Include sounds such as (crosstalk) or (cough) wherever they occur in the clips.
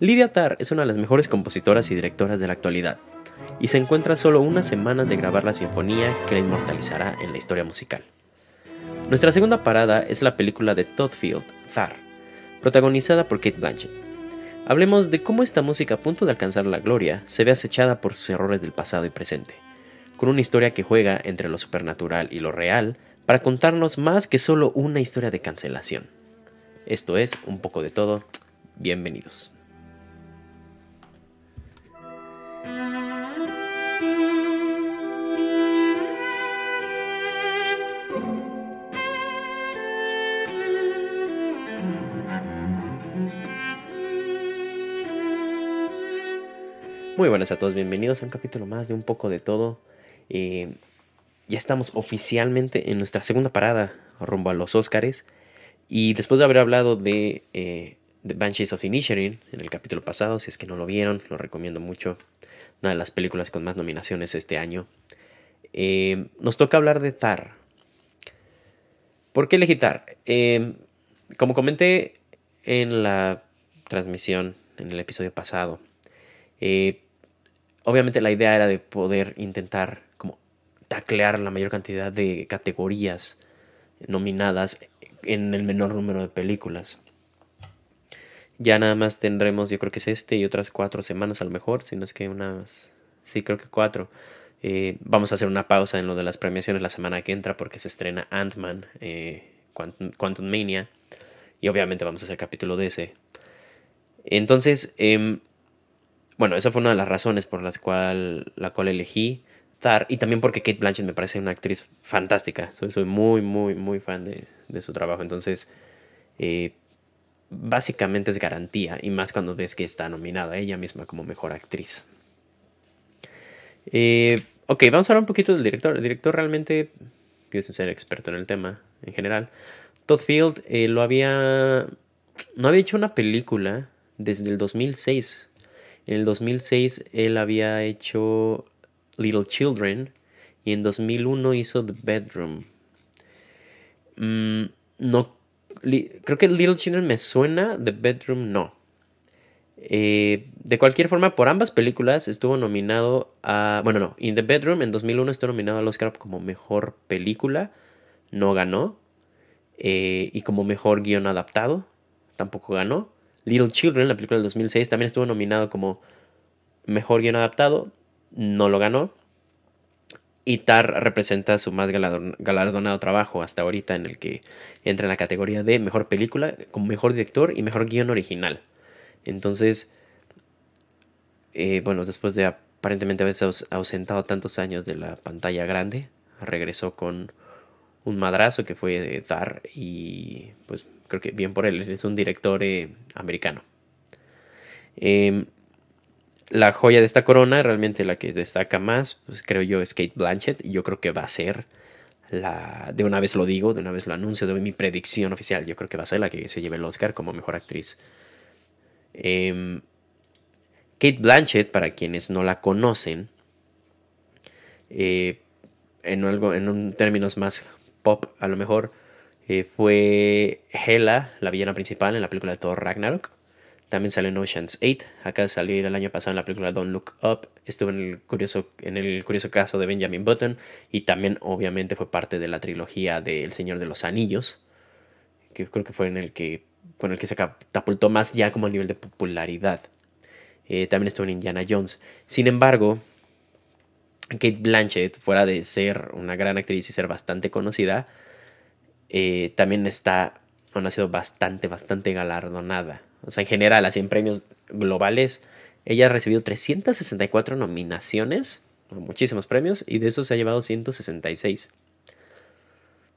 Lydia Tarr es una de las mejores compositoras y directoras de la actualidad, y se encuentra solo unas semanas de grabar la sinfonía que la inmortalizará en la historia musical. Nuestra segunda parada es la película de Todd Field, Thar, protagonizada por Kate Blanchett. Hablemos de cómo esta música a punto de alcanzar la gloria se ve acechada por sus errores del pasado y presente, con una historia que juega entre lo supernatural y lo real para contarnos más que solo una historia de cancelación. Esto es un poco de todo. Bienvenidos. Muy buenas a todos, bienvenidos a un capítulo más de un poco de todo. Eh, ya estamos oficialmente en nuestra segunda parada rumbo a los Óscares. Y después de haber hablado de, eh, Banshees of Inisherin en el capítulo pasado, si es que no lo vieron, lo recomiendo mucho. Una de las películas con más nominaciones este año. Eh, nos toca hablar de Tar. ¿Por qué elegí Tar? como comenté en la transmisión, en el episodio pasado, obviamente la idea era de poder intentar como taclear la mayor cantidad de categorías nominadas en el menor número de películas. Ya nada más tendremos, yo creo que es este y otras cuatro semanas a lo mejor, si no es que unas, sí creo que cuatro. Eh, vamos a hacer una pausa en lo de las premiaciones la semana que entra porque se estrena Ant-Man, eh, Quantum, Mania, y obviamente vamos a hacer capítulo de ese. Entonces, eh, bueno, esa fue una de las razones por las cual, la cual elegí Tar. Y también porque Kate Blanchett me parece una actriz fantástica. Soy, muy, muy, muy fan de, su trabajo. Entonces, eh, básicamente es garantía. Y más cuando ves que está nominada ella misma como mejor actriz. Eh, ok, vamos a hablar un poquito del director. El director realmente, yo ser experto en el tema en general. Todd Field eh, lo había... No había hecho una película desde el 2006 en el 2006 él había hecho Little Children y en 2001 hizo The Bedroom. Mm, no, creo que Little Children me suena, The Bedroom no. Eh, de cualquier forma, por ambas películas estuvo nominado a... Bueno, no, In The Bedroom en 2001 estuvo nominado al Oscar como mejor película, no ganó. Eh, y como mejor guion adaptado, tampoco ganó. Little Children, la película del 2006, también estuvo nominado como Mejor Guión Adaptado, no lo ganó. Y Tar representa su más galardonado trabajo hasta ahorita en el que entra en la categoría de Mejor Película, como Mejor Director y Mejor Guión Original. Entonces, eh, bueno, después de aparentemente haberse ausentado tantos años de la pantalla grande, regresó con un madrazo que fue de Tar y pues creo que bien por él, es un director eh, americano. Em, la joya de esta corona, realmente la que destaca más, pues creo yo es Kate Blanchett, y yo creo que va a ser la, de una vez lo digo, de una vez lo anuncio, de mi predicción oficial, yo creo que va a ser la que se lleve el Oscar como mejor actriz. Em, Kate Blanchett, para quienes no la conocen, eh, en, algo, en un términos más pop a lo mejor, eh, fue Hela, la villana principal en la película de Thor Ragnarok. También salió en Ocean's 8. Acá salió el año pasado en la película Don't Look Up. Estuvo en el curioso, en el curioso caso de Benjamin Button. Y también, obviamente, fue parte de la trilogía de El Señor de los Anillos. Que creo que fue en el que, con el que se catapultó más ya como a nivel de popularidad. Eh, también estuvo en Indiana Jones. Sin embargo, Kate Blanchett, fuera de ser una gran actriz y ser bastante conocida, eh, también está, ha sido bastante, bastante galardonada. O sea, en general, así en premios globales, ella ha recibido 364 nominaciones, muchísimos premios, y de esos se ha llevado 166.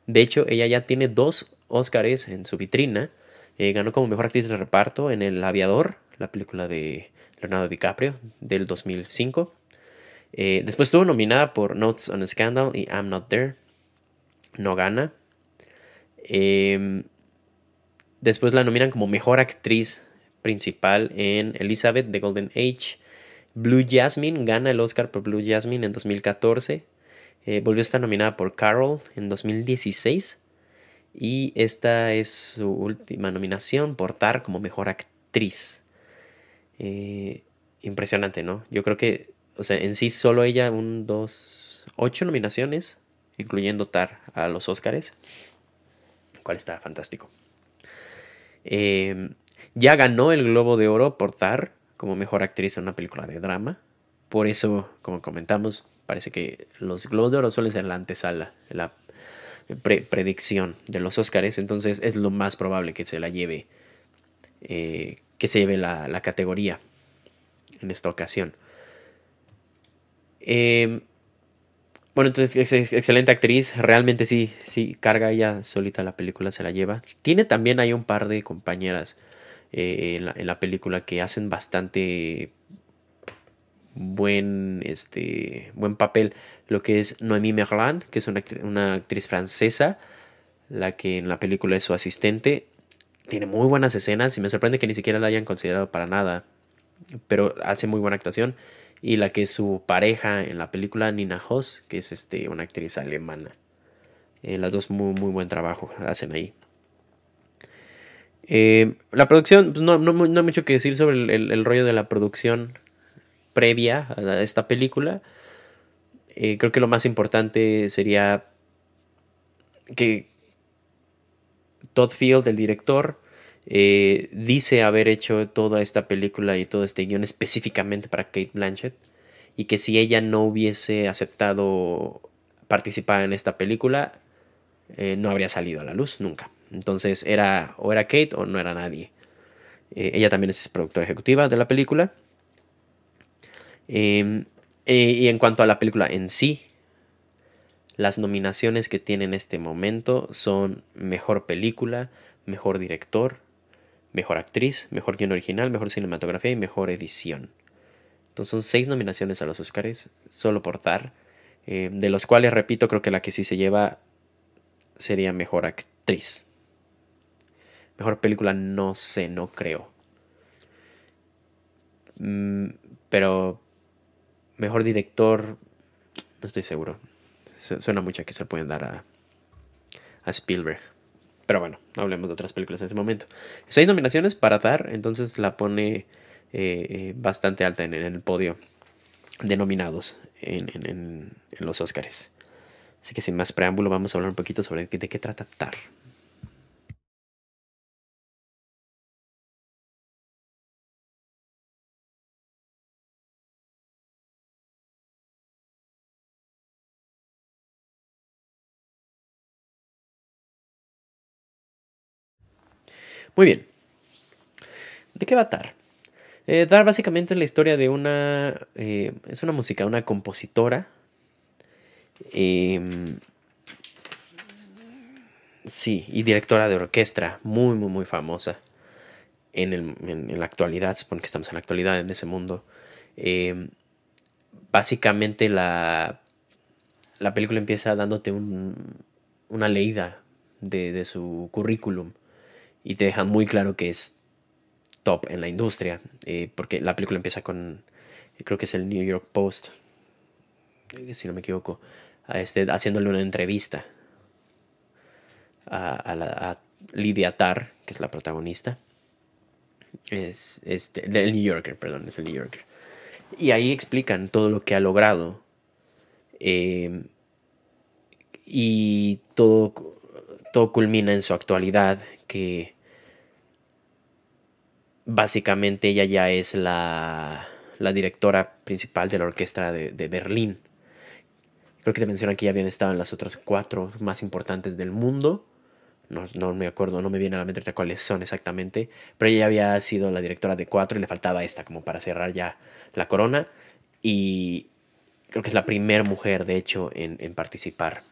De hecho, ella ya tiene dos Óscares en su vitrina. Eh, ganó como mejor actriz de reparto en El Aviador, la película de Leonardo DiCaprio del 2005. Eh, después estuvo nominada por Notes on a Scandal y I'm Not There. No gana. Em, después la nominan como mejor actriz principal en Elizabeth The Golden Age. Blue Jasmine gana el Oscar por Blue Jasmine en 2014. Eh, volvió a estar nominada por Carol en 2016. Y esta es su última nominación por Tar como mejor actriz. Eh, impresionante, ¿no? Yo creo que, o sea, en sí solo ella, un, dos, ocho nominaciones, incluyendo Tar a los Oscars, cual está fantástico. Eh, ya ganó el Globo de Oro por Tar como mejor actriz en una película de drama. Por eso, como comentamos, parece que los Globos de Oro suelen ser la antesala, la predicción de los Oscars. Entonces es lo más probable que se la lleve, eh, que se lleve la categoría en esta ocasión. Em, bueno, entonces es excelente actriz. Realmente sí, sí, carga ella solita la película, se la lleva. Tiene también hay un par de compañeras eh, en, la, película que hacen bastante buen, este, buen papel. Lo que es Noémie Merland, que es una, una actriz francesa, la que en la película es su asistente. Tiene muy buenas escenas y me sorprende que ni siquiera la hayan considerado para nada pero hace muy buena actuación. Y la que es su pareja en la película, Nina Hoss, que es este, una actriz alemana. Eh, las dos muy, muy buen trabajo hacen ahí. Eh, la producción, pues, no, no, hay mucho que decir sobre el, rollo de la producción previa a esta película. Eh, creo que lo más importante sería que Todd Field, el director, eh, dice haber hecho toda esta película y todo este guion específicamente para Kate Blanchett y que si ella no hubiese aceptado participar en esta película eh, no habría salido a la luz nunca. Entonces era o era Kate o no era nadie. Eh, ella también es productora ejecutiva de la película. Em, y en cuanto a la película en sí las nominaciones que tiene en este momento son mejor película mejor director Mejor actriz, mejor guion original, mejor cinematografía y mejor edición. Entonces son seis nominaciones a los Oscars, solo por dar. Eh, de los cuales, repito, creo que la que sí se lleva sería mejor actriz. Mejor película, no sé, no creo. Mm, pero mejor director, no estoy seguro. Suena mucho que se pueden dar a, a Spielberg. Pero bueno, no hablemos de otras películas en este momento. Seis nominaciones para dar, entonces la pone eh, eh, bastante alta en, el podio de nominados en, los Oscars. Así que sin más preámbulo, vamos a hablar un poquito sobre de qué trata Tar. Muy bien. ¿De qué va Tar? Eh, Tar básicamente es la historia de una... Eh, es una música, una compositora. Em, sí, y directora de orquesta, muy, muy, muy famosa en, en, la actualidad, supone que estamos en la actualidad en ese mundo. Em, básicamente la, la película empieza dándote un, una leída de, de su currículum y te deja muy claro que es top en la industria, eh, porque la película empieza con, creo que es el New York Post, si no me equivoco, a este, haciéndole una entrevista a, a, la, Lydia Tarr, que es la protagonista. Es este, el New Yorker, perdón, es el New Yorker. Y ahí explican todo lo que ha logrado. Eh, y todo, todo culmina en su actualidad, que básicamente ella ya es la, directora principal de la orquesta de, de, Berlín. Creo que te mencionan que ya habían estado en las otras cuatro más importantes del mundo. No, no, me acuerdo, no me viene a la mente cuáles son exactamente. Pero ella había sido la directora de cuatro y le faltaba esta como para cerrar ya la corona. Y creo que es la primera mujer, de hecho, en, en participar,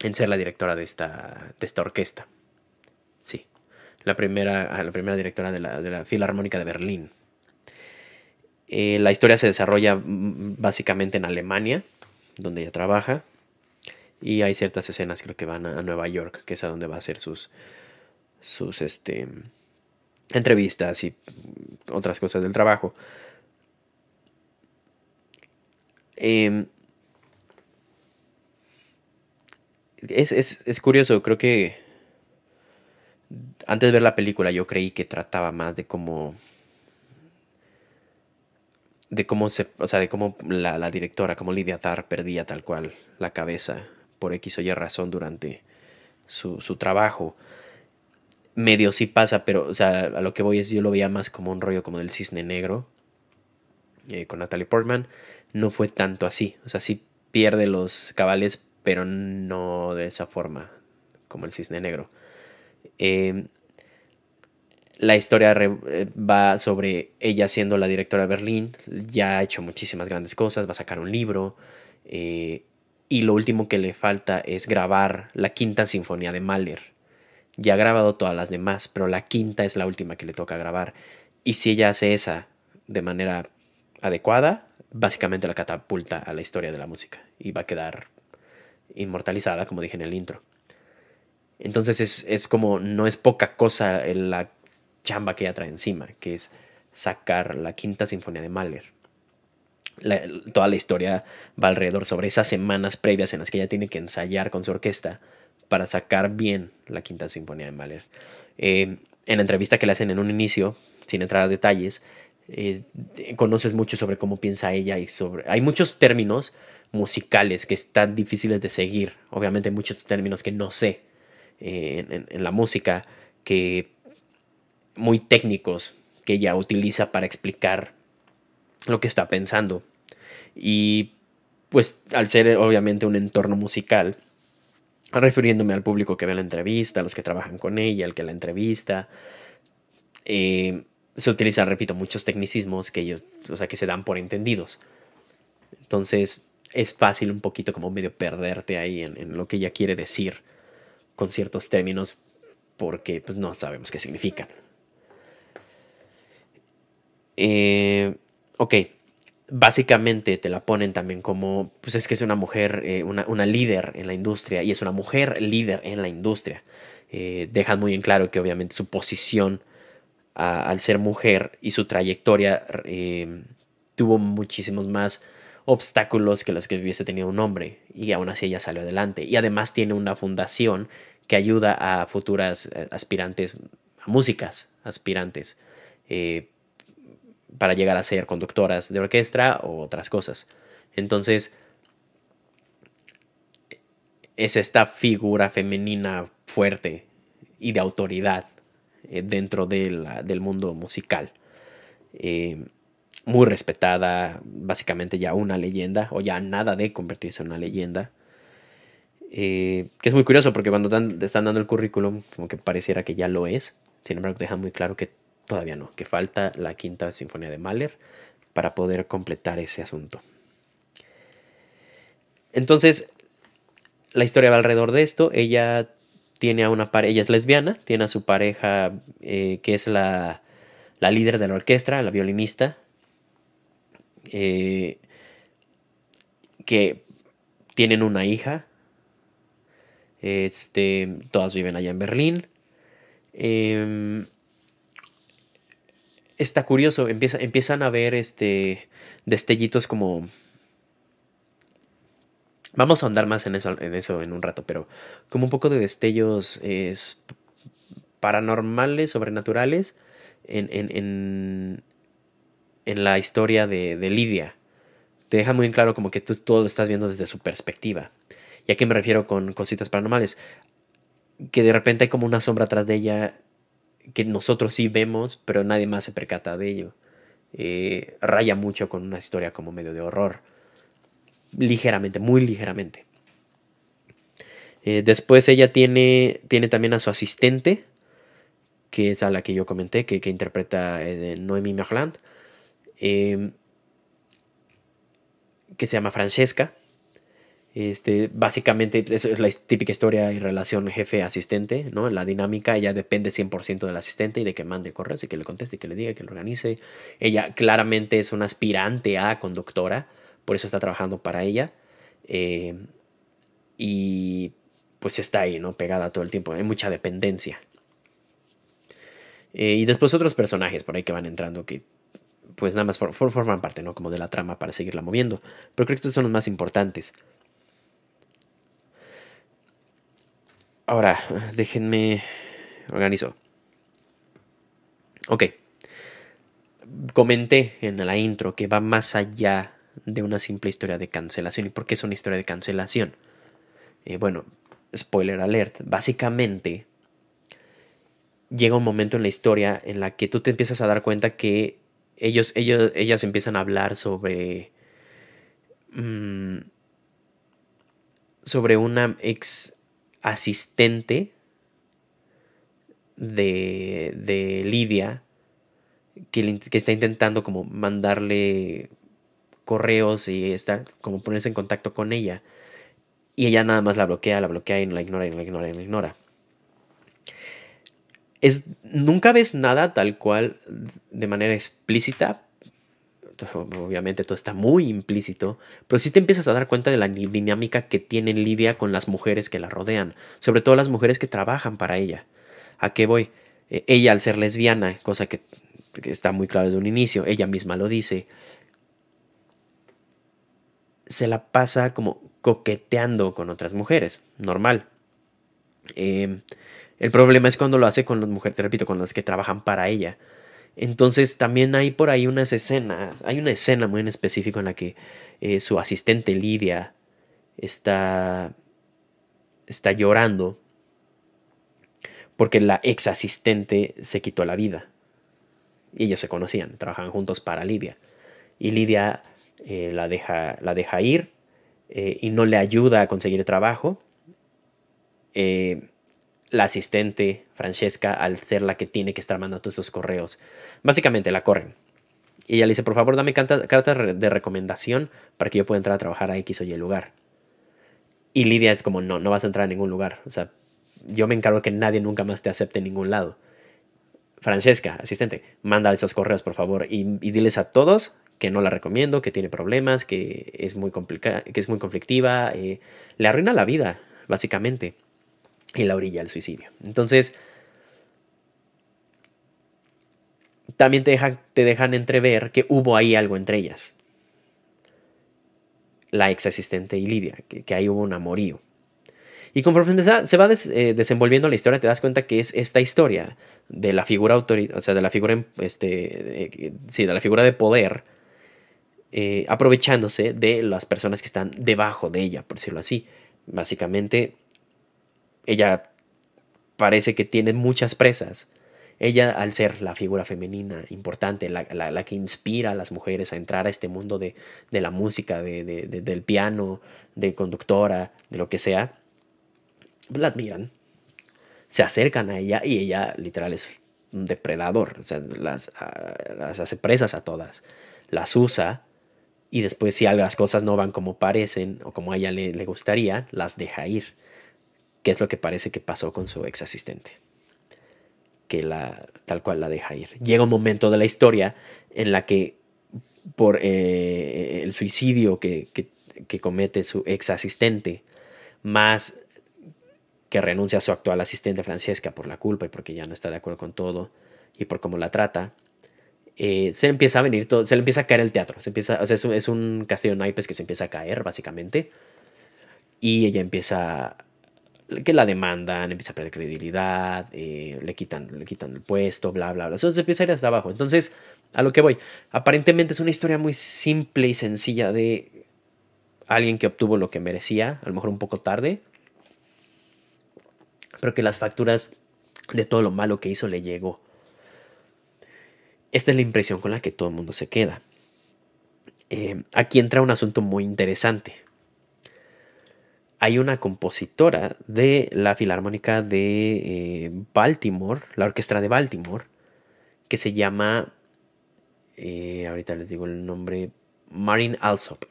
en ser la directora de esta, de esta orquesta la primera, la primera directora de la, Filarmónica de Berlín. Eh, la historia se desarrolla mm, básicamente en Alemania, donde ella trabaja, y hay ciertas escenas creo que van a, Nueva York, que es a donde va a hacer sus, sus este, entrevistas y otras cosas del trabajo. Em, es, es, curioso, creo que antes de ver la película yo creí que trataba más de cómo de cómo se, o sea, de cómo la, directora, como Lidia Tar perdía tal cual la cabeza por X o Y razón durante su, su trabajo. Medio sí pasa, pero, o sea, a lo que voy es, yo lo veía más como un rollo como del cisne negro eh, con Natalie Portman. No fue tanto así, o sea, sí pierde los cabales, pero no de esa forma, como el cisne negro. Eh, la historia eh, va sobre ella siendo la directora de Berlín, ya ha hecho muchísimas grandes cosas, va a sacar un libro, eh, y lo último que le falta es grabar la quinta sinfonía de Mahler. Ya ha grabado todas las demás, pero la quinta es la última que le toca grabar. Y si ella hace esa de manera adecuada, básicamente la catapulta a la historia de la música y va a quedar inmortalizada, como dije en el intro. Entonces es, es como, no es poca cosa la chamba que ella trae encima, que es sacar la quinta sinfonía de Mahler. toda la historia va alrededor sobre esas semanas previas en las que ella tiene que ensayar con su orquesta para sacar bien la quinta sinfonía de Mahler. Eh, en la entrevista que le hacen en un inicio, sin entrar a detalles, eh, conoces mucho sobre cómo piensa ella y sobre... Hay muchos términos musicales que están difíciles de seguir. Obviamente hay muchos términos que no sé eh, en, la música que muy técnicos que ella utiliza para explicar lo que está pensando. Y pues al ser obviamente un entorno musical, refiriéndome al público que ve la entrevista, a los que trabajan con ella, al que la entrevista, eh, se utilizan, repito, muchos tecnicismos que ellos, o sea, que se dan por entendidos. Entonces es fácil un poquito como medio perderte ahí en lo que ella quiere decir con ciertos términos porque pues, no sabemos qué significan. Eh, ok, básicamente te la ponen también como, pues es que es una mujer, eh, una, líder en la industria y es una mujer líder en la industria. Eh, dejan muy en claro que obviamente su posición al ser mujer y su trayectoria tuvo muchísimos más obstáculos que los que hubiese tenido un hombre y aún así ella salió adelante. Y además tiene una fundación que ayuda a futuras eh, aspirantes a músicas aspirantes eh, para llegar a ser conductoras de orquesta o otras cosas. Entonces es esta figura femenina fuerte y de autoridad eh, dentro del mundo musical muy respetada, básicamente ya una leyenda, o ya nada de convertirse en una leyenda. Eh, que es muy curioso porque cuando te están dando el currículum, como que pareciera que ya lo es. Sin embargo, dejan muy claro que todavía no, que falta la quinta sinfonía de Mahler para poder completar ese asunto. Entonces, la historia va alrededor de esto. Ella tiene a una pareja, ella es lesbiana, tiene a su pareja eh, que es la, la líder de la orquesta, la violinista, eh, que tienen una hija. Este, todas viven allá en Berlín. Em, está curioso, empieza, empiezan a ver este, destellitos como... Vamos a andar más en eso, en eso en un rato, pero como un poco de destellos es, paranormales, sobrenaturales, en, en, en la historia de, Lidia. Te deja muy en claro como que tú todo lo estás viendo desde su perspectiva. ¿Y a qué me refiero con cositas paranormales? Que de repente hay como una sombra atrás de ella que nosotros sí vemos, pero nadie más se percata de ello. Eh, raya mucho con una historia como medio de horror. Ligeramente, muy ligeramente. Eh, después ella tiene, tiene también a su asistente, que es a la que yo comenté, que, interpreta eh, Noemi. Em, que se llama Francesca. Este, básicamente es la típica historia y relación jefe-asistente, ¿no? La dinámica, ella depende 100% del asistente y de que mande correos y que le conteste, y que le diga, que lo organice. Ella claramente es una aspirante a conductora, por eso está trabajando para ella. Em, y pues está ahí, ¿no? Pegada todo el tiempo, hay mucha dependencia. Eh, y después otros personajes por ahí que van entrando que pues nada más forman parte, ¿no? Como de la trama para seguirla moviendo. Pero creo que estos son los más importantes. Ahora, déjenme organizo. Ok. comenté en la intro que va más allá de una simple historia de cancelación. ¿Y por qué es una historia de cancelación? Eh, bueno, spoiler alert, básicamente llega un momento en la historia en la que tú te empiezas a dar cuenta que ellos, ellos, ellas empiezan a hablar sobre... Mm, sobre una ex asistente de, de Lidia que, que, está intentando como mandarle correos y está como ponerse en contacto con ella. Y ella nada más la bloquea, la bloquea y la ignora y la ignora y la ignora. Es, nunca ves nada tal cual de manera explícita. Obviamente todo está muy implícito, pero sí te empiezas a dar cuenta de la dinámica que tiene Lidia con las mujeres que la rodean, sobre todo las mujeres que trabajan para ella. ¿A qué voy? Eh, ella al ser lesbiana, cosa que, está muy claro desde un inicio, ella misma lo dice, se la pasa como coqueteando con otras mujeres, normal. Em, el problema es cuando lo hace con las mujeres, te repito, con las que trabajan para ella. Entonces también hay por ahí unas escenas, hay una escena muy en específico en la que eh, su asistente Lidia está, está llorando porque la ex asistente se quitó la vida. Y ellos se conocían, trabajaban juntos para Lidia. Y Lidia eh, la, deja, la deja ir eh, y no le ayuda a conseguir trabajo. Eh, la asistente Francesca, al ser la que tiene que estar mandando todos esos correos, básicamente la corren. Y ella le dice, por favor, dame carta, de recomendación para que yo pueda entrar a trabajar a X o Y lugar. Y Lidia es como, no, no vas a entrar a ningún lugar. O sea, yo me encargo que nadie nunca más te acepte en ningún lado. Francesca, asistente, manda esos correos, por favor, y diles a todos que no la recomiendo, que tiene problemas, que es muy, complica que es muy conflictiva, eh, le arruina la vida, básicamente, y la orilla al suicidio. Entonces, también te dejan, te dejan entrever que hubo ahí algo entre ellas. La ex asistente y Lidia, que, ahí hubo un amorío. Y conforme se va eh, desenvolviendo la historia, te das cuenta que es esta historia de la figura autoridad, o sea, de la figura, este, sí, de la figura de poder, eh, aprovechándose de las personas que están debajo de ella, por decirlo así. Básicamente, ella parece que tiene muchas presas. Ella, al ser la figura femenina importante, la, que inspira a las mujeres a entrar a este mundo de, la música, de, del piano, de conductora, de lo que sea, la admiran, se acercan a ella y ella literal es un depredador, o sea, las, las hace presas a todas, las usa y después si las cosas no van como parecen o como a ella le, gustaría, las deja ir. Que es lo que parece que pasó con su ex asistente. Que la, tal cual la deja ir. Llega un momento de la historia en la que por eh, el suicidio que, que comete su ex asistente, más que renuncia a su actual asistente Francesca por la culpa y porque ya no está de acuerdo con todo y por cómo la trata, eh, se empieza a venir todo, se le empieza a caer el teatro. Se empieza, o sea, es, un, castillo de naipes que se empieza a caer, básicamente. Y ella empieza. Que la demandan, empieza a perder credibilidad, eh, le, quitan, le quitan el puesto, bla, bla, bla. Se empieza a ir hasta abajo. Entonces, a lo que voy. Aparentemente es una historia muy simple y sencilla de alguien que obtuvo lo que merecía, a lo mejor un poco tarde. Pero que las facturas de todo lo malo que hizo le llegó. Esta es la impresión con la que todo el mundo se queda. Eh, aquí entra un asunto muy interesante. Hay una compositora de la Filarmónica de eh, Baltimore, la Orquesta de Baltimore, que se llama, eh, ahorita les digo el nombre, Marin Alsop.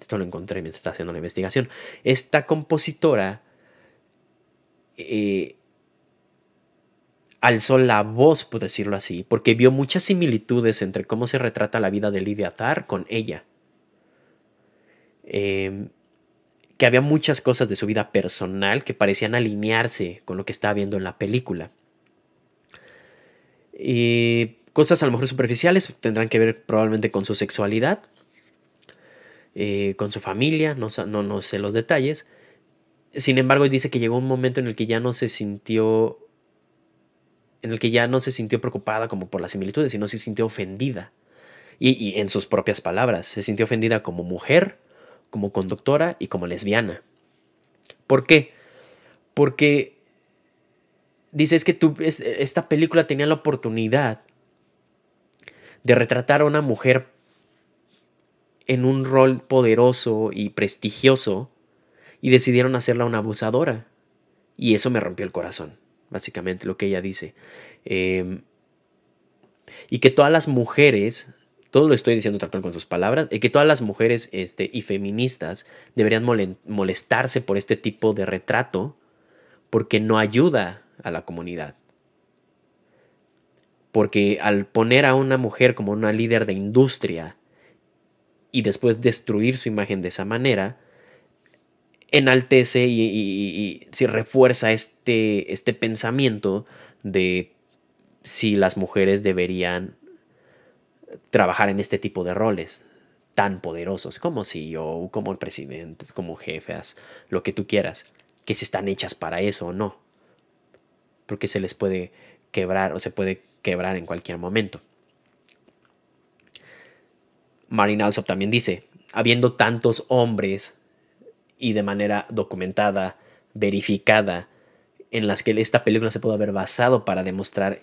Esto lo encontré mientras estaba haciendo la investigación. Esta compositora alzó la voz, por decirlo así, porque vio muchas similitudes entre cómo se retrata la vida de Lidia Tar con ella. Em, que había muchas cosas de su vida personal que parecían alinearse con lo que estaba viendo en la película. Y cosas a lo mejor superficiales tendrán que ver probablemente con su sexualidad, eh, con su familia, no, no, no sé los detalles. Sin embargo, dice que llegó un momento en el que ya no se sintió en el que ya no se sintió preocupada como por las similitudes, sino se sintió ofendida. Y, y en sus propias palabras, se sintió ofendida como mujer, como conductora y como lesbiana. ¿Por qué? Porque dice es que tú, esta película tenía la oportunidad de retratar a una mujer en un rol poderoso y prestigioso y decidieron hacerla una abusadora. Y eso me rompió el corazón, básicamente lo que ella dice. Em, y que todas las mujeres, todo lo estoy diciendo tal cual con sus palabras, y que todas las mujeres este, y feministas deberían molestarse por este tipo de retrato porque no ayuda a la comunidad. Porque al poner a una mujer como una líder de industria y después destruir su imagen de esa manera, enaltece y, refuerza este, este pensamiento de si las mujeres deberían trabajar en este tipo de roles tan poderosos como CEO, como presidentes, como jefes, lo que tú quieras, que si están hechas para eso o no, porque se les puede quebrar o se puede quebrar en cualquier momento. Marine Alsop también dice, habiendo tantos hombres y de manera documentada, verificada, en las que esta película se puede haber basado para demostrar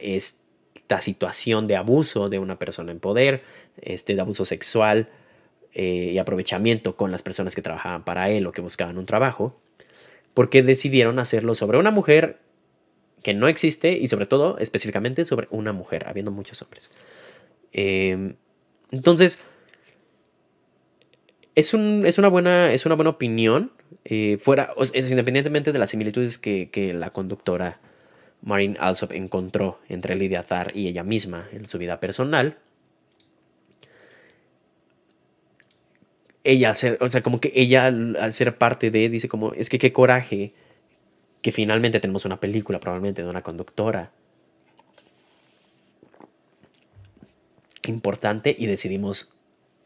esta situación de abuso de una persona en poder, este, de abuso sexual eh, y aprovechamiento con las personas que trabajaban para él o que buscaban un trabajo, porque decidieron hacerlo sobre una mujer que no existe y sobre todo específicamente sobre una mujer, habiendo muchos hombres. Em, entonces, es, un, es, una, buena, es una buena opinión, eh, fuera, independientemente de las similitudes que, la conductora Maureen Alsop encontró entre Lydia Thar y ella misma en su vida personal. Ella, o sea, como que ella al ser parte de, dice como, es que qué coraje que finalmente tenemos una película probablemente de una conductora importante y decidimos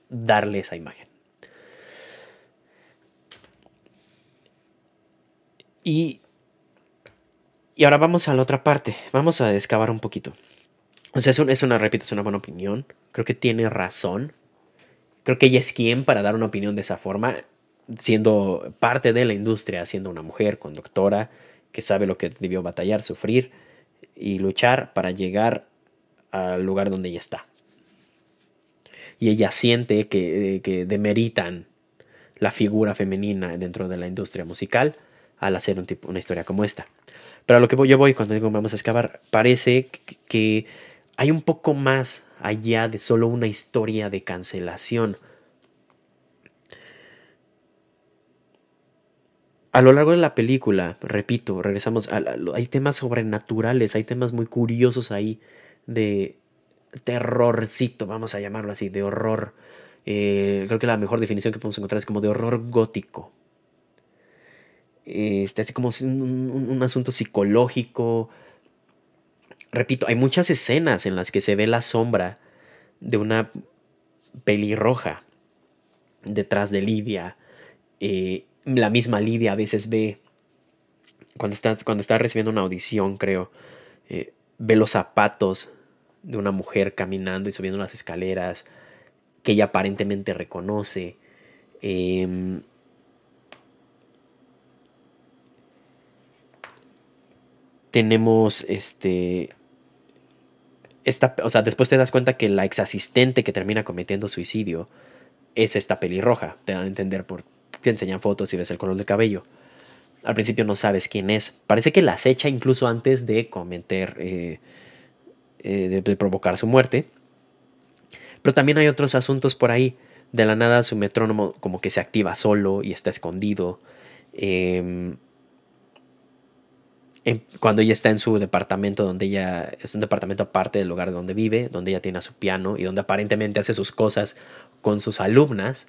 darle esa imagen. Y, y ahora vamos a la otra parte. Vamos a excavar un poquito. O sea, es, una, repito, es una buena opinión. Creo que tiene razón. Creo que ella es quien para dar una opinión de esa forma, siendo parte de la industria, siendo una mujer conductora que sabe lo que debió batallar, sufrir y luchar para llegar al lugar donde ella está. Y ella siente que, que demeritan la figura femenina dentro de la industria musical al hacer un tipo, una historia como esta. Pero a lo que yo voy cuando digo vamos a excavar, parece que hay un poco más allá de solo una historia de cancelación. A lo largo de la película, repito, regresamos, a hay temas sobrenaturales, hay temas muy curiosos ahí de terrorcito, vamos a llamarlo así, de horror. Eh, creo que la mejor definición que podemos encontrar es como de horror gótico este, así como un, asunto psicológico. Repito, hay muchas escenas en las que se ve la sombra de una pelirroja detrás de Lidia. Eh, la misma Lidia a veces ve, cuando está, cuando está recibiendo una audición, creo, eh, ve los zapatos de una mujer caminando y subiendo las escaleras que ella aparentemente reconoce. Em, tenemos este esta, o sea, después te das cuenta que la ex asistente que termina cometiendo suicidio es esta pelirroja. Te dan a entender por. Te enseñan fotos y ves el color del cabello. Al principio no sabes quién es. Parece que la acecha incluso antes de cometer. Eh, eh, de, provocar su muerte. Pero también hay otros asuntos por ahí. De la nada su metrónomo como que se activa solo y está escondido. Eh, cuando ella está en su departamento, donde ella es un departamento aparte del lugar donde vive, donde ella tiene su piano y donde aparentemente hace sus cosas con sus alumnas,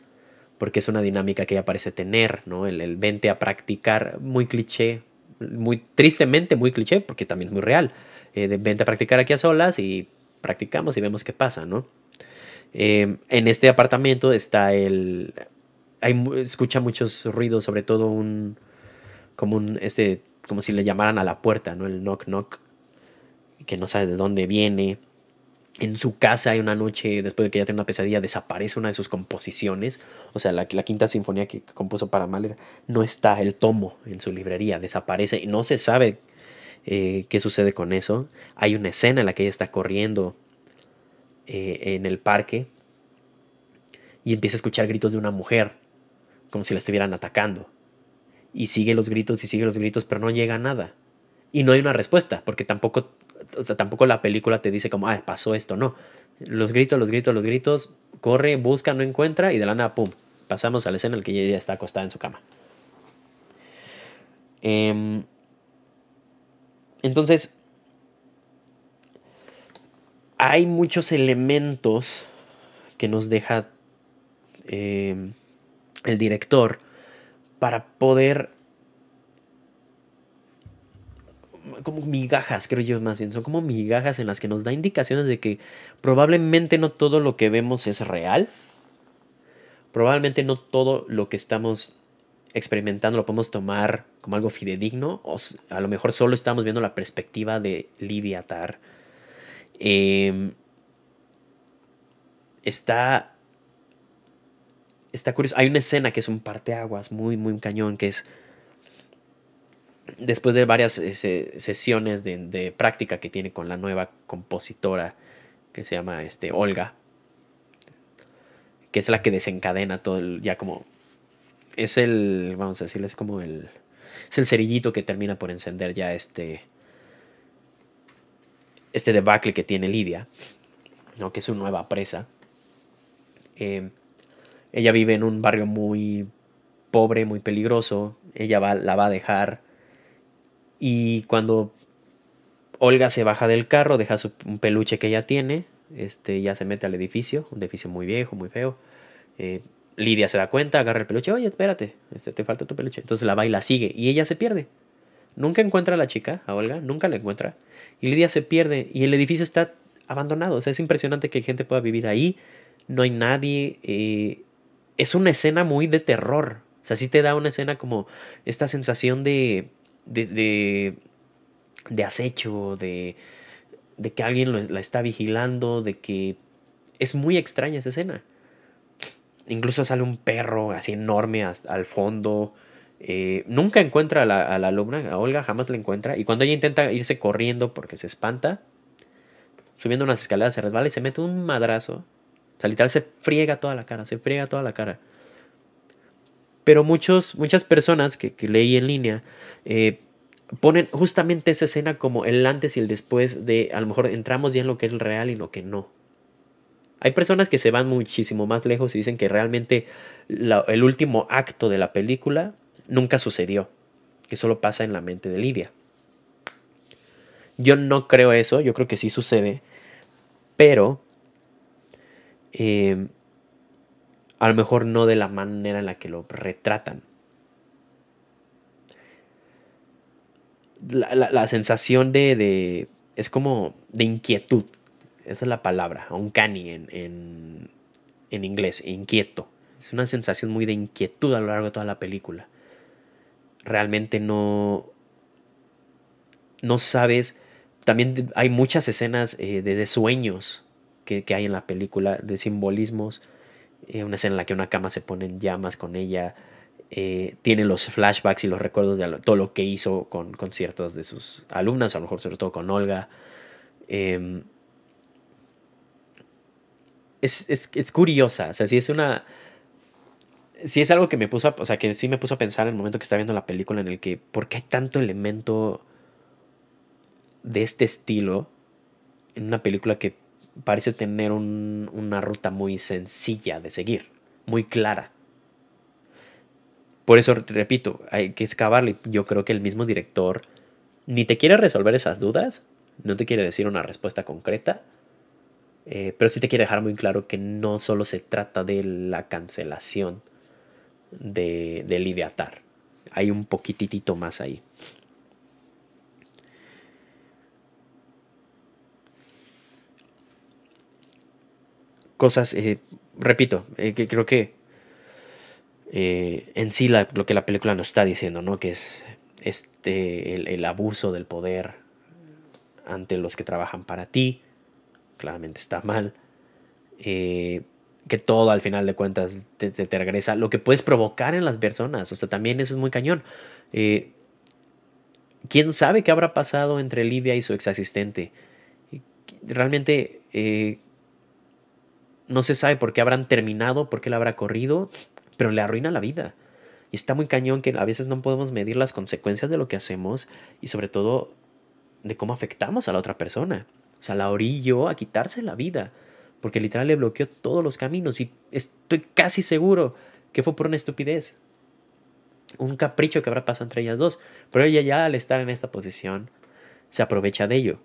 porque es una dinámica que ella parece tener, ¿no? El, el vente a practicar, muy cliché, muy tristemente muy cliché, porque también es muy real. Eh, vente a practicar aquí a solas y practicamos y vemos qué pasa, ¿no? Eh, en este apartamento está el... Hay, escucha muchos ruidos, sobre todo un... como un... este como si le llamaran a la puerta, ¿no? El knock knock. que no sabe de dónde viene. En su casa hay una noche, después de que ella tiene una pesadilla, desaparece una de sus composiciones. O sea, la, la quinta sinfonía que compuso para Mahler no está el tomo en su librería, desaparece y no se sabe eh, qué sucede con eso. Hay una escena en la que ella está corriendo eh, en el parque y empieza a escuchar gritos de una mujer, como si la estuvieran atacando. Y sigue los gritos y sigue los gritos, pero no llega a nada. Y no hay una respuesta, porque tampoco, o sea, tampoco la película te dice como, ah, pasó esto, no. Los gritos, los gritos, los gritos, corre, busca, no encuentra y de la nada, pum, pasamos a la escena en la que ella está acostada en su cama. Em, entonces, hay muchos elementos que nos deja em, el director para poder como migajas, creo yo más bien, son como migajas en las que nos da indicaciones de que probablemente no todo lo que vemos es real, probablemente no todo lo que estamos experimentando lo podemos tomar como algo fidedigno, o a lo mejor solo estamos viendo la perspectiva de Lidia Tar. Em, está está curioso. Hay una escena que es un parteaguas muy, muy cañón, que es después de varias eh, sesiones de, práctica que tiene con la nueva compositora que se llama este, Olga, que es la que desencadena todo el, ya como, es el, vamos a decirle, es como el, es el cerillito que termina por encender ya este, este debacle que tiene Lidia, ¿no? que es su nueva presa. Eh, ella vive en un barrio muy pobre, muy peligroso. Ella va, la va a dejar y cuando Olga se baja del carro, deja un peluche que ella tiene, este, ya se mete al edificio, un edificio muy viejo, muy feo. Eh, Lidia se da cuenta, agarra el peluche, oye, espérate, este, te falta tu peluche. Entonces la va y la sigue y ella se pierde. Nunca encuentra a la chica, a Olga, nunca la encuentra. Y Lidia se pierde y el edificio está abandonado. O sea, es impresionante que gente pueda vivir ahí. No hay nadie. Eh, es una escena muy de terror. O sea, sí te da una escena como esta sensación de de, de, acecho, de, de que alguien la está vigilando, de que es muy extraña esa escena. Incluso sale un perro así enorme al fondo. Eh, nunca encuentra a la, a la, alumna, a Olga jamás la encuentra. Y cuando ella intenta irse corriendo porque se espanta, subiendo unas escaleras se resbala y se mete un madrazo. O sea, literal se friega toda la cara, se friega toda la cara. Pero muchos, muchas personas que, leí en línea eh, ponen justamente esa escena como el antes y el después de a lo mejor entramos ya en lo que es real y lo que no. Hay personas que se van muchísimo más lejos y dicen que realmente el último acto de la película nunca sucedió, que solo pasa en la mente de Lidia. Yo no creo eso, yo creo que sí sucede, pero eh, a lo mejor no de la manera en la que lo retratan. La, sensación de, es como de inquietud. Esa es la palabra, uncanny en, en, en inglés, inquieto. Es una sensación muy de inquietud a lo largo de toda la película. Realmente no, no sabes. También hay muchas escenas eh, de, sueños que, hay en la película, de simbolismos eh, una escena en la que una cama se pone en llamas con ella, eh, tiene los flashbacks y los recuerdos de todo lo que hizo con, con ciertas de sus alumnas, a lo mejor sobre todo con Olga. Em, es, es, es, curiosa, o sea, si es una... Si es algo que me puso, a, o sea, que sí me puso a pensar en el momento que estaba viendo la película en el que, ¿por qué hay tanto elemento de este estilo en una película que parece tener una ruta muy sencilla de seguir, muy clara. Por eso, repito, hay que excavarle. Yo creo que el mismo director ni te quiere resolver esas dudas, no te quiere decir una respuesta concreta, eh, pero sí te quiere dejar muy claro que no solo se trata de la cancelación de, de Lidia Hay un poquitito más ahí. Cosas, eh, repito, eh, que creo que eh, en sí lo que la película nos está diciendo, ¿no? Que es este, el, abuso del poder ante los que trabajan para ti. Claramente está mal. Que todo al final de cuentas te, regresa. Lo que puedes provocar en las personas. O sea, también eso es muy cañón. ¿Quién sabe qué habrá pasado entre Lidia y su ex asistente? Realmente no se sabe por qué habrán terminado, por qué la habrá corrido, pero le arruina la vida. Y está muy cañón que a veces no podemos medir las consecuencias de lo que hacemos y sobre todo de cómo afectamos a la otra persona. O sea, la orilló a quitarse la vida, porque literal le bloqueó todos los caminos y estoy casi seguro que fue por una estupidez. Un capricho que habrá pasado entre ellas dos. Pero ella ya al estar en esta posición se aprovecha de ello.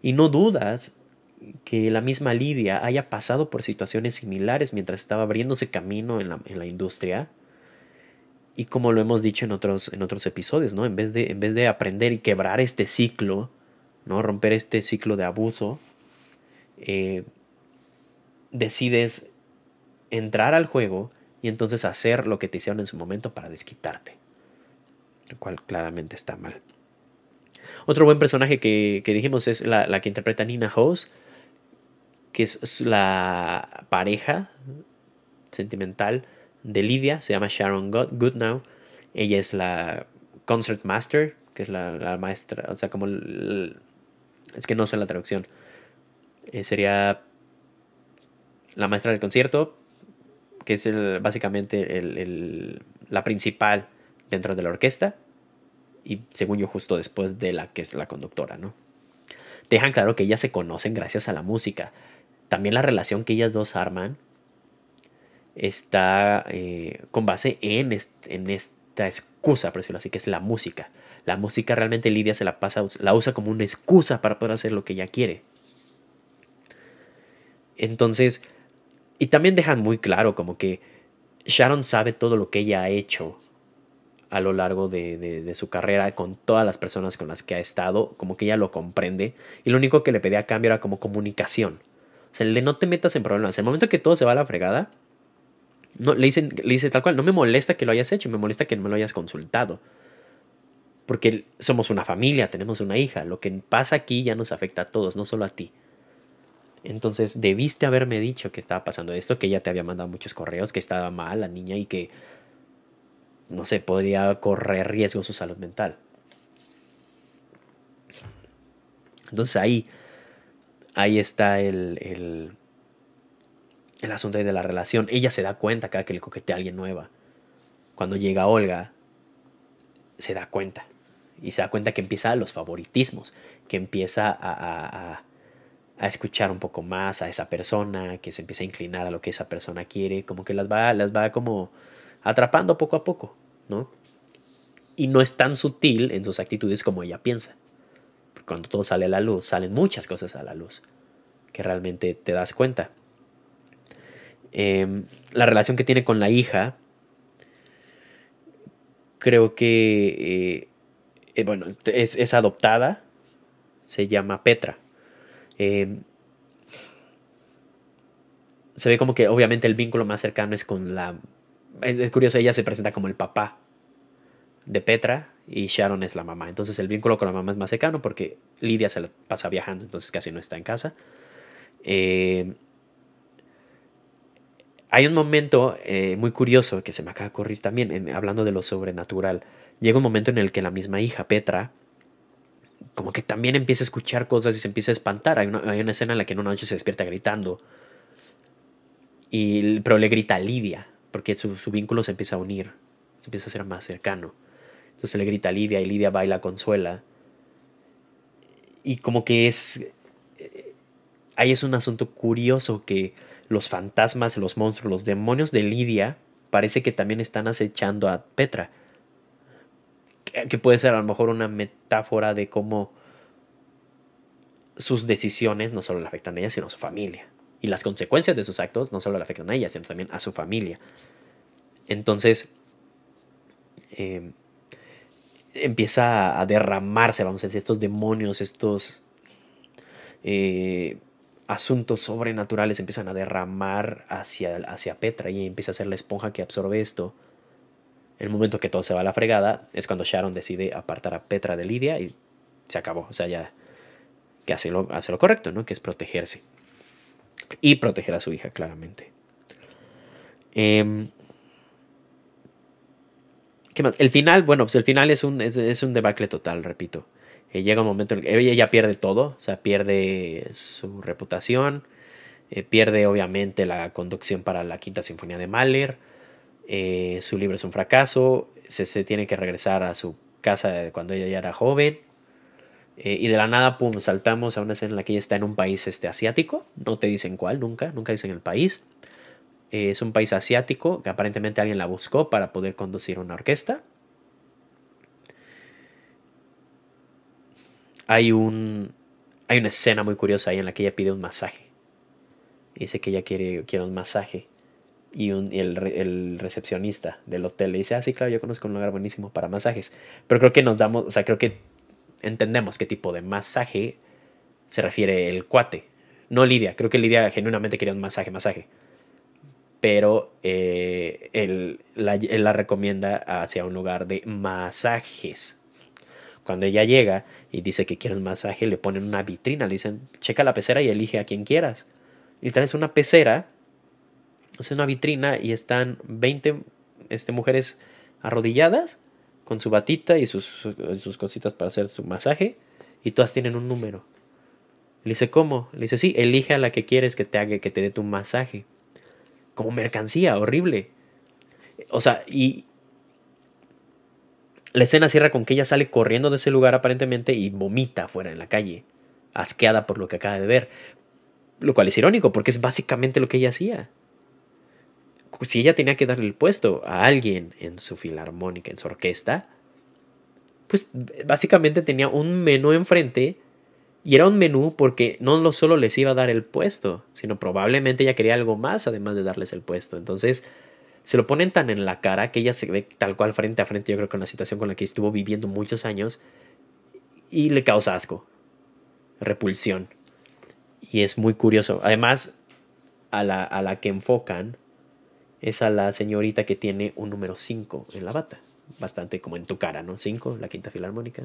Y no dudas que la misma Lidia haya pasado por situaciones similares mientras estaba abriéndose camino en la, en la industria y como lo hemos dicho en otros, en otros episodios, ¿no? En vez, de, en vez de aprender y quebrar este ciclo, ¿no? Romper este ciclo de abuso, eh, decides entrar al juego y entonces hacer lo que te hicieron en su momento para desquitarte. Lo cual claramente está mal. Otro buen personaje que, dijimos es la, la, que interpreta Nina House, que es la pareja sentimental de Lidia, se llama Sharon Goodnow. Ella es la concert master, que es la, maestra, o sea, como... es que no sé la traducción. Eh, sería la maestra del concierto, que es el, básicamente el, la principal dentro de la orquesta. Y según yo, justo después de la que es la conductora, ¿no? Dejan claro que ellas se conocen gracias a la música. También la relación que ellas dos arman está eh, con base en, esta excusa, por decirlo así, que es la música. La música realmente Lidia se la pasa, la usa como una excusa para poder hacer lo que ella quiere. Entonces, y también dejan muy claro como que Sharon sabe todo lo que ella ha hecho a lo largo de, de, su carrera con todas las personas con las que ha estado, como que ella lo comprende. Y lo único que le pedía a cambio era como comunicación. O sea, el de no te metas en problemas. El momento que todo se va a la fregada, no, le, dicen, le dice tal cual, no me molesta que lo hayas hecho, me molesta que no me lo hayas consultado. Porque somos una familia, tenemos una hija. Lo que pasa aquí ya nos afecta a todos, no solo a ti. Entonces, debiste haberme dicho que estaba pasando esto, que ella te había mandado muchos correos, que estaba mal la niña y que, no sé, podría correr riesgo su salud mental. Entonces ahí, ahí está el, el asunto de la relación. Ella se da cuenta cada que le coquetea a alguien nueva. Cuando llega Olga, se da cuenta. Y se da cuenta que empieza los favoritismos, que empieza a, a, escuchar un poco más a esa persona, que se empieza a inclinar a lo que esa persona quiere, como que las va, las va como atrapando poco a poco, ¿no? Y no es tan sutil en sus actitudes como ella piensa. Cuando todo sale a la luz, salen muchas cosas a la luz, que realmente te das cuenta. Em, la relación que tiene con la hija, creo que, eh, eh, bueno, es, adoptada, se llama Petra. Em, se ve como que obviamente el vínculo más cercano es con la... Es, curioso, ella se presenta como el papá de Petra y Sharon es la mamá. Entonces el vínculo con la mamá es más cercano porque Lidia se la pasa viajando, entonces casi no está en casa. Eh, hay un momento eh, muy curioso que se me acaba de ocurrir también, hablando de lo sobrenatural. Llega un momento en el que la misma hija, Petra, como que también empieza a escuchar cosas y se empieza a espantar. Hay una, escena en la que en una noche se despierta gritando. Y, pero le grita a Lidia, porque su, vínculo se empieza a unir, se empieza a ser más cercano. Entonces le grita a Lidia y Lidia baila consuela. Y como que es... Eh, ahí es un asunto curioso que los fantasmas, los monstruos, los demonios de Lidia parece que también están acechando a Petra. Que puede ser a lo mejor una metáfora de cómo sus decisiones no solo le afectan a ella, sino a su familia. Y las consecuencias de sus actos no solo le afectan a ella, sino también a su familia. Entonces, em, empieza a derramarse, vamos a decir, estos demonios, estos eh, asuntos sobrenaturales empiezan a derramar hacia, hacia Petra y empieza a ser la esponja que absorbe esto. El momento que todo se va a la fregada es cuando Sharon decide apartar a Petra de Lidia y se acabó. O sea, ya que hace lo, hace lo correcto, ¿no? Que es protegerse. Y proteger a su hija, claramente. Em, ¿Qué más? El final, bueno, pues el final es un, es, un debacle total, repito. Eh, llega un momento en el que ella ya pierde todo, o sea, pierde su reputación, eh, pierde obviamente la conducción para la Quinta Sinfonía de Mahler, eh, su libro es un fracaso, se, se, tiene que regresar a su casa cuando ella ya era joven, y de la nada, pum, saltamos a una escena en la que ella está en un país este, asiático, no te dicen cuál, nunca, nunca dicen el país. Es un país asiático que aparentemente alguien la buscó para poder conducir una orquesta. hay un hay una escena muy curiosa ahí en la que ella pide un masaje. Dice que ella quiere, quiere un masaje. Y el, el, recepcionista del hotel le dice, ah, sí, claro, yo conozco un lugar buenísimo para masajes. Pero creo que nos damos, o sea, creo que entendemos qué tipo de masaje se refiere el cuate. No Lidia, creo que Lidia genuinamente quería un masaje, masaje. Pero eh, él, la, recomienda hacia un lugar de masajes. Cuando ella llega y dice que quiere un masaje, le ponen una vitrina, le dicen, checa la pecera y elige a quien quieras. Y traes una pecera, es una vitrina y están 20 este, mujeres arrodilladas con su batita y sus, sus cositas para hacer su masaje y todas tienen un número. Le dice, ¿cómo? Le dice, sí, elige a la que quieres que te haga, que te dé tu masaje. Como mercancía, horrible. O sea, y, la escena cierra con que ella sale corriendo de ese lugar aparentemente y vomita fuera en la calle, asqueada por lo que acaba de ver. Lo cual es irónico porque es básicamente lo que ella hacía. Si ella tenía que darle el puesto a alguien en su filarmónica, en su orquesta, pues básicamente tenía un menú enfrente y era un menú porque no solo les iba a dar el puesto, sino probablemente ella quería algo más además de darles el puesto. Entonces, se lo ponen tan en la cara que ella se ve tal cual frente a frente, yo creo, con la situación con la que estuvo viviendo muchos años y le causa asco, repulsión. Y es muy curioso. Además, a la, a la que enfocan es a la señorita que tiene un número 5 en la bata. Bastante como en tu cara, ¿no? 5, la quinta filarmónica.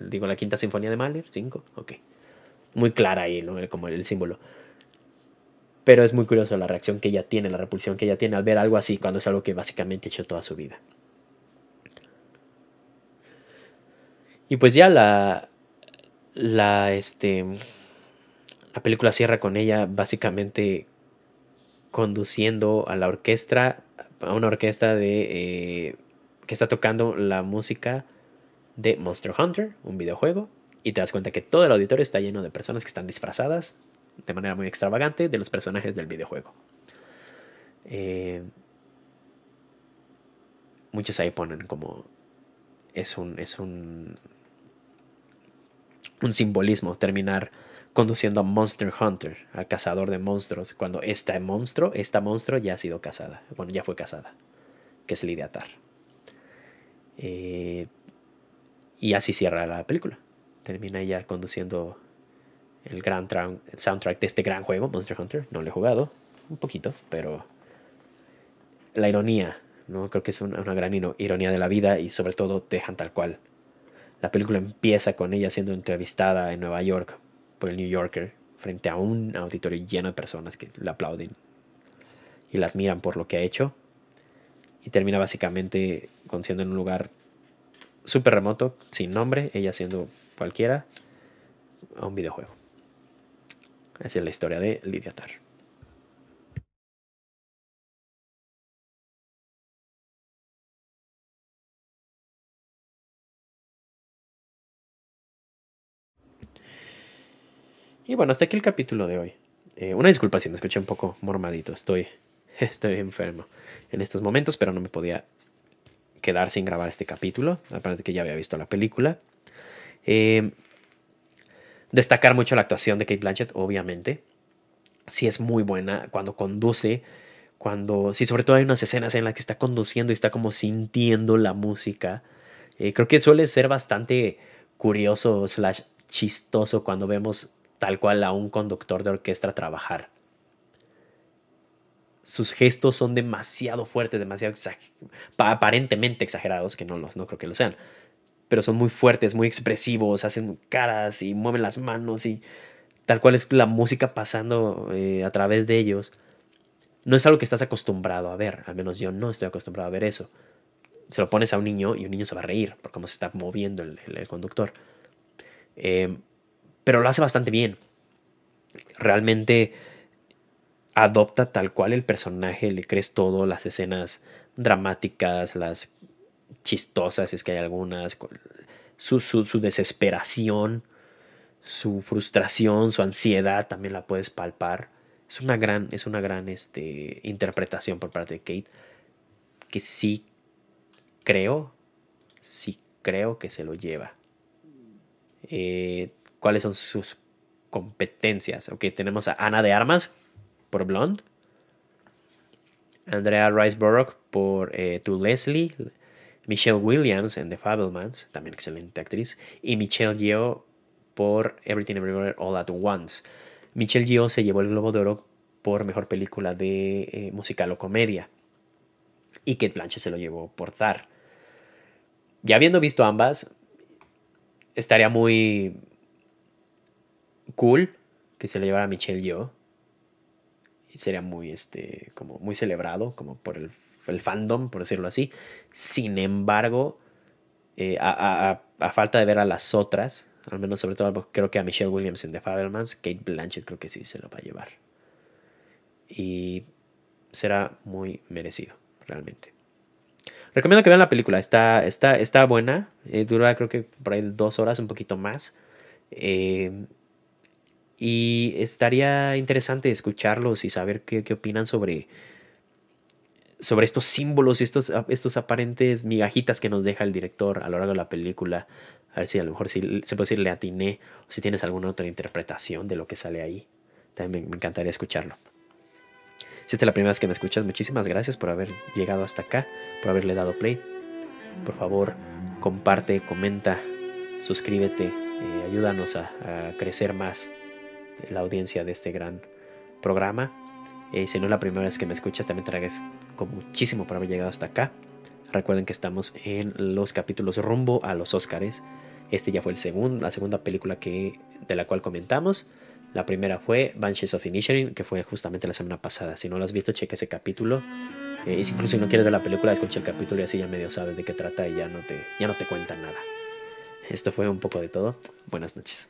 digo, la quinta sinfonía de Mahler, 5, ok. Muy clara ahí, ¿no? Como el símbolo. Pero es muy curioso la reacción que ella tiene, la repulsión que ella tiene al ver algo así, cuando es algo que básicamente ha hecho toda su vida. Y pues ya la. La. Este. La película cierra con ella básicamente conduciendo a la orquesta. A una orquesta de. Eh, que está tocando la música de Monster Hunter, un videojuego. Y te das cuenta que todo el auditorio está lleno de personas que están disfrazadas de manera muy extravagante de los personajes del videojuego. Eh, muchos ahí ponen como es un es un un simbolismo terminar conduciendo a Monster Hunter, al cazador de monstruos, cuando este monstruo, esta monstruo ya ha sido casada, bueno, ya fue casada, que es Lidia Tar. Eh, y así cierra la película. Termina ella conduciendo el gran soundtrack de este gran juego, Monster Hunter. No lo he jugado, un poquito, pero la ironía, ¿no? Creo que es una, gran ironía de la vida y sobre todo dejan tal cual. La película empieza con ella siendo entrevistada en Nueva York por el New Yorker frente a un auditorio lleno de personas que la aplauden y la admiran por lo que ha hecho. Y termina básicamente con siendo en un lugar súper remoto, sin nombre, ella siendo cualquiera, a un videojuego. Esa es la historia de Lidia Tar. Y bueno, hasta aquí el capítulo de hoy. Eh, una disculpa si me escuché un poco mormadito. Estoy, (laughs) estoy enfermo en estos momentos, pero no me podía quedar sin grabar este capítulo. Aparte que ya había visto la película. Eh, Destacar mucho la actuación de Kate Blanchett, obviamente. Sí es muy buena cuando conduce, cuando, sí, sobre todo hay unas escenas en las que está conduciendo y está como sintiendo la música. Eh, creo que suele ser bastante curioso slash chistoso cuando vemos tal cual a un conductor de orquesta trabajar. Sus gestos son demasiado fuertes, demasiado aparentemente exagerados, que no, los, no creo que lo sean, pero son muy fuertes, muy expresivos, hacen caras y mueven las manos y tal cual es la música pasando eh, a través de ellos. No es algo que estás acostumbrado a ver, al menos yo no estoy acostumbrado a ver eso. Se lo pones a un niño y un niño se va a reír por cómo se está moviendo el, conductor. Em, pero lo hace bastante bien. Realmente adopta tal cual el personaje, le crees todo, las escenas dramáticas, las chistosas, es que hay algunas, su, su, desesperación, su frustración, su ansiedad también la puedes palpar. Es una gran, es una gran este, interpretación por parte de Kate que sí creo, sí creo que se lo lleva. Eh, ¿Cuáles son sus competencias? Ok, tenemos a Ana de Armas por Blonde. Andrea Riceborough por eh, To Leslie. Michelle Williams en The Fablemans, también excelente actriz. Y Michelle Yeoh por Everything Everywhere All at Once. Michelle Yeoh se llevó el Globo de Oro por mejor película de eh, musical o comedia. Y Kate Blanchett se lo llevó por Zar. Ya habiendo visto ambas, estaría muy cool que se lo llevara Michelle Yeoh sería muy, este, como muy celebrado, como por el, fandom, por decirlo así. Sin embargo, eh, a, falta de ver a las otras, al menos sobre todo creo que a Michelle Williams en The Fabelmans, Kate Blanchett creo que sí se lo va a llevar. Y será muy merecido, realmente. Recomiendo que vean la película, está, está, está buena, eh, dura creo que por ahí dos horas, un poquito más. Eh, y estaría interesante escucharlos y saber qué, opinan sobre, sobre estos símbolos y estos, estos aparentes migajitas que nos deja el director a lo largo de la película. A ver si a lo mejor si, se puede decir le atiné o si tienes alguna otra interpretación de lo que sale ahí. También me, encantaría escucharlo. Si esta es la primera vez que me escuchas, muchísimas gracias por haber llegado hasta acá, por haberle dado play. Por favor, comparte, comenta, suscríbete, eh, ayúdanos a crecer más la audiencia de este gran programa. Eh, si no es la primera vez que me escuchas, también te con muchísimo por haber llegado hasta acá. Recuerden que estamos en los capítulos rumbo a los Oscars. Este ya fue el segundo, la segunda película que, de la cual comentamos. La primera fue Banshees of Inisherin, que fue justamente la semana pasada. Si no lo has visto, checa ese capítulo. Eh, incluso si no quieres ver la película, escucha el capítulo y así ya medio sabes de qué trata y ya no te, ya no te cuenta nada. Esto fue un poco de todo. Buenas noches.